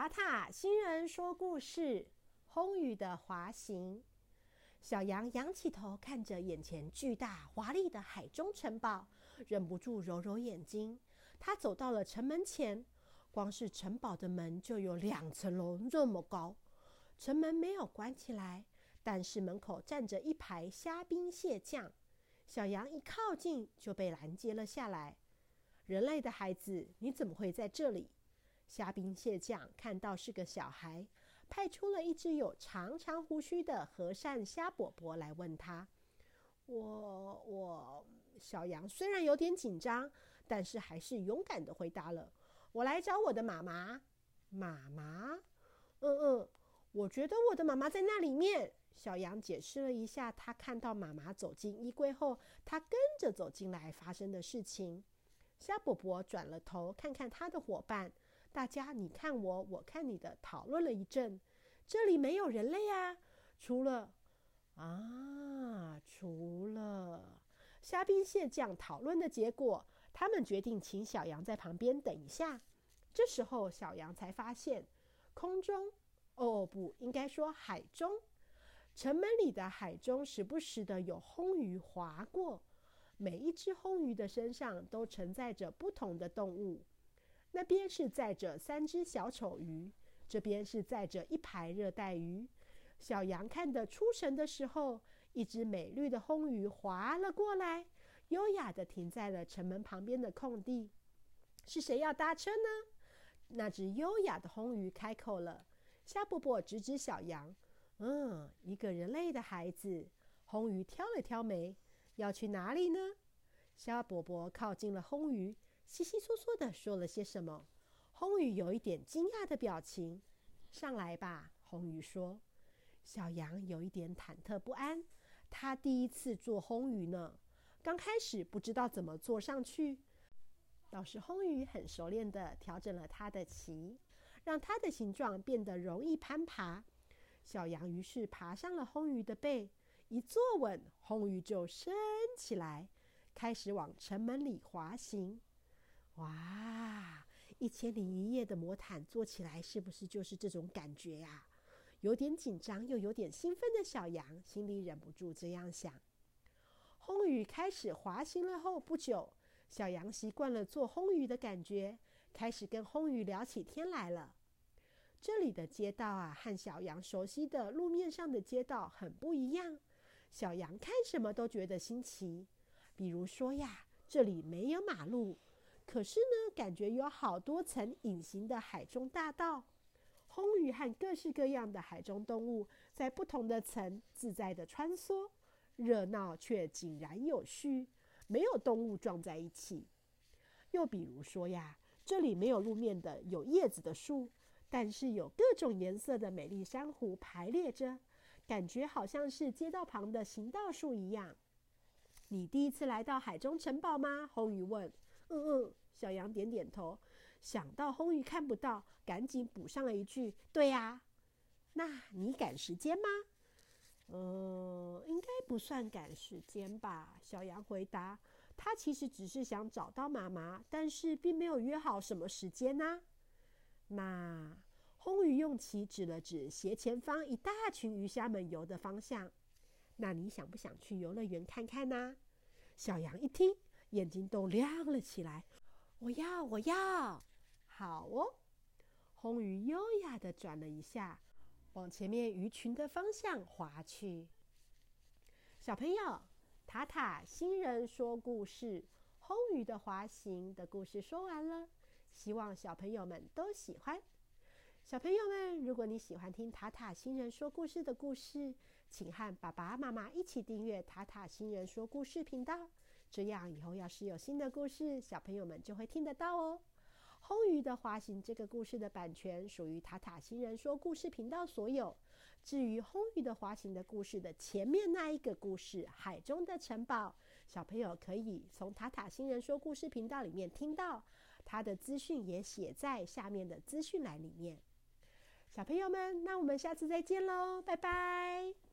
塔塔新人说故事：红雨的滑行。小羊仰起头，看着眼前巨大华丽的海中城堡，忍不住揉揉眼睛。他走到了城门前，光是城堡的门就有两层楼这么高。城门没有关起来，但是门口站着一排虾兵蟹将。小羊一靠近，就被拦截了下来。人类的孩子，你怎么会在这里？虾兵蟹将看到是个小孩，派出了一只有长长胡须的和善虾伯伯来问他：“我我……”小羊虽然有点紧张，但是还是勇敢的回答了：“我来找我的妈妈。”妈妈？嗯嗯，我觉得我的妈妈在那里面。小羊解释了一下，他看到妈妈走进衣柜后，他跟着走进来发生的事情。虾伯伯转了头，看看他的伙伴。大家你看我，我看你的，讨论了一阵。这里没有人类啊，除了啊，除了虾兵蟹将讨论的结果，他们决定请小羊在旁边等一下。这时候，小羊才发现空中，哦，不应该说海中，城门里的海中时不时的有红鱼划过，每一只红鱼的身上都承载着不同的动物。那边是载着三只小丑鱼，这边是载着一排热带鱼。小羊看得出神的时候，一只美丽的红鱼划了过来，优雅地停在了城门旁边的空地。是谁要搭车呢？那只优雅的红鱼开口了。虾伯伯指指小羊：“嗯，一个人类的孩子。”红鱼挑了挑眉：“要去哪里呢？”虾伯伯靠近了红鱼。稀稀嗦嗦的说了些什么？红鱼有一点惊讶的表情。上来吧，红鱼说。小羊有一点忐忑不安，他第一次坐红鱼呢，刚开始不知道怎么坐上去。倒是红鱼很熟练的调整了它的鳍，让它的形状变得容易攀爬。小羊于是爬上了红鱼的背，一坐稳，红鱼就升起来，开始往城门里滑行。哇，一千零一夜的魔毯做起来是不是就是这种感觉呀？有点紧张又有点兴奋的小羊心里忍不住这样想。轰鱼开始滑行了后不久，小羊习惯了做轰鱼的感觉，开始跟轰鱼聊起天来了。这里的街道啊，和小羊熟悉的路面上的街道很不一样。小羊看什么都觉得新奇，比如说呀，这里没有马路。可是呢，感觉有好多层隐形的海中大道，红鱼和各式各样的海中动物在不同的层自在的穿梭，热闹却井然有序，没有动物撞在一起。又比如说呀，这里没有路面的有叶子的树，但是有各种颜色的美丽珊瑚排列着，感觉好像是街道旁的行道树一样。你第一次来到海中城堡吗？红鱼问。嗯嗯。小羊点点头，想到红鱼看不到，赶紧补上了一句：“对呀。”那你赶时间吗？呃，应该不算赶时间吧。小羊回答：“他其实只是想找到妈妈，但是并没有约好什么时间呢。”那红鱼用鳍指了指斜前方一大群鱼虾们游的方向。那你想不想去游乐园看看呢？小羊一听，眼睛都亮了起来。我要，我要，好哦！红鱼优雅的转了一下，往前面鱼群的方向划去。小朋友，塔塔新人说故事《红鱼的滑行》的故事说完了，希望小朋友们都喜欢。小朋友们，如果你喜欢听塔塔新人说故事的故事，请和爸爸妈妈一起订阅塔塔新人说故事频道。这样以后要是有新的故事，小朋友们就会听得到哦。红鱼的滑行这个故事的版权属于塔塔新人说故事频道所有。至于红鱼的滑行的故事的前面那一个故事《海中的城堡》，小朋友可以从塔塔新人说故事频道里面听到，它的资讯也写在下面的资讯栏里面。小朋友们，那我们下次再见喽，拜拜。